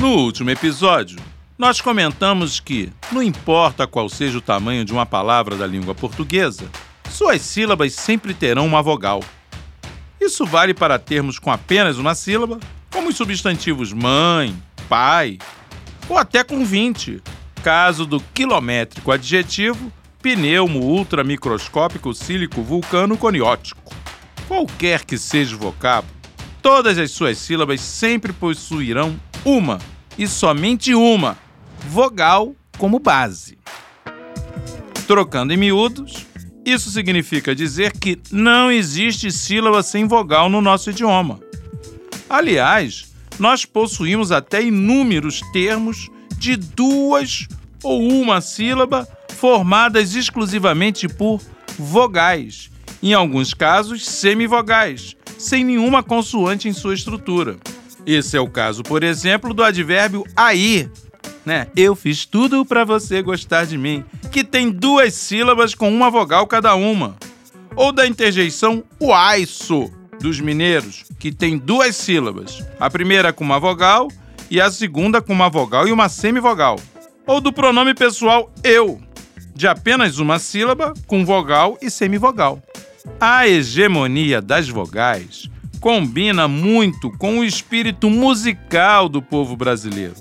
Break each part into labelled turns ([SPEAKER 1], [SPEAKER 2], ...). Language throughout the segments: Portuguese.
[SPEAKER 1] No último episódio, nós comentamos que, não importa qual seja o tamanho de uma palavra da língua portuguesa, suas sílabas sempre terão uma vogal. Isso vale para termos com apenas uma sílaba, como os substantivos mãe, pai, ou até com 20, caso do quilométrico adjetivo pneumo ultramicroscópico sílico vulcano coniótico. Qualquer que seja o vocábulo, todas as suas sílabas sempre possuirão uma e somente uma vogal como base. Trocando em miúdos, isso significa dizer que não existe sílaba sem vogal no nosso idioma. Aliás, nós possuímos até inúmeros termos de duas ou uma sílaba formadas exclusivamente por vogais, em alguns casos semivogais, sem nenhuma consoante em sua estrutura. Esse é o caso, por exemplo, do advérbio aí, né? Eu fiz tudo para você gostar de mim, que tem duas sílabas com uma vogal cada uma. Ou da interjeição uaiço dos mineiros, que tem duas sílabas, a primeira com uma vogal e a segunda com uma vogal e uma semivogal. Ou do pronome pessoal eu, de apenas uma sílaba com vogal e semivogal. A hegemonia das vogais combina muito com o espírito musical do povo brasileiro,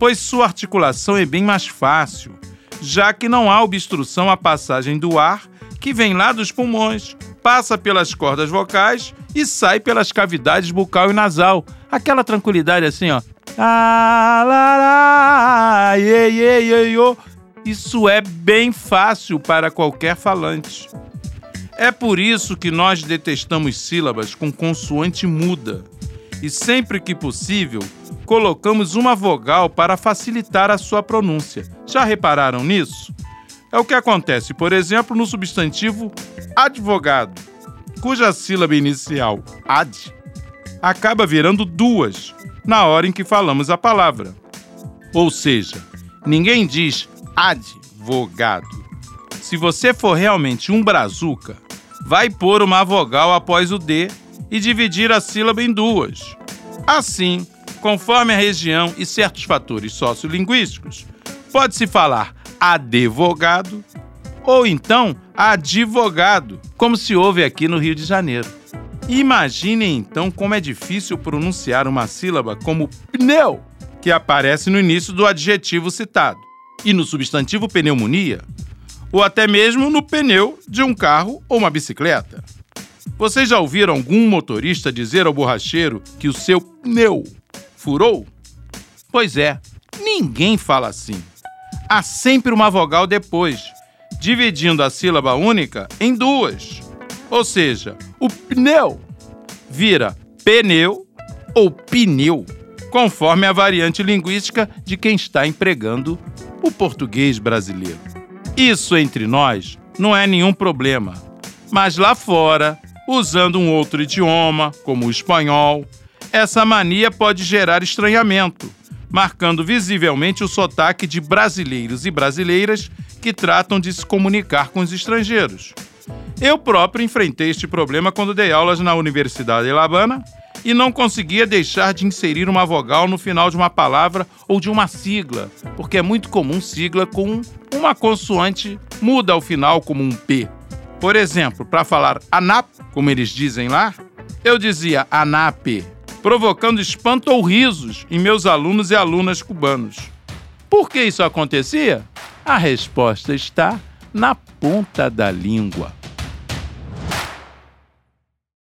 [SPEAKER 1] pois sua articulação é bem mais fácil, já que não há obstrução à passagem do ar que vem lá dos pulmões, passa pelas cordas vocais e sai pelas cavidades bucal e nasal. Aquela tranquilidade assim, ó. Ah. Isso é bem fácil para qualquer falante. É por isso que nós detestamos sílabas com consoante muda e sempre que possível colocamos uma vogal para facilitar a sua pronúncia. Já repararam nisso? É o que acontece, por exemplo, no substantivo advogado, cuja sílaba inicial ad acaba virando duas na hora em que falamos a palavra. Ou seja, ninguém diz advogado. Se você for realmente um brazuca, vai pôr uma vogal após o D e dividir a sílaba em duas. Assim, conforme a região e certos fatores sociolinguísticos, pode-se falar advogado ou então advogado, como se ouve aqui no Rio de Janeiro. Imaginem então como é difícil pronunciar uma sílaba como pneu, que aparece no início do adjetivo citado, e no substantivo pneumonia, ou até mesmo no pneu de um carro ou uma bicicleta. Vocês já ouviram algum motorista dizer ao borracheiro que o seu pneu furou? Pois é, ninguém fala assim. Há sempre uma vogal depois, dividindo a sílaba única em duas. Ou seja, o pneu vira pneu ou pneu, conforme a variante linguística de quem está empregando o português brasileiro. Isso entre nós não é nenhum problema. Mas lá fora, usando um outro idioma, como o espanhol, essa mania pode gerar estranhamento, marcando visivelmente o sotaque de brasileiros e brasileiras que tratam de se comunicar com os estrangeiros. Eu próprio enfrentei este problema quando dei aulas na Universidade de La Habana e não conseguia deixar de inserir uma vogal no final de uma palavra ou de uma sigla, porque é muito comum sigla com uma consoante muda ao final como um P. Por exemplo, para falar ANAP, como eles dizem lá, eu dizia ANAP, provocando espanto ou risos em meus alunos e alunas cubanos. Por que isso acontecia? A resposta está na ponta da língua.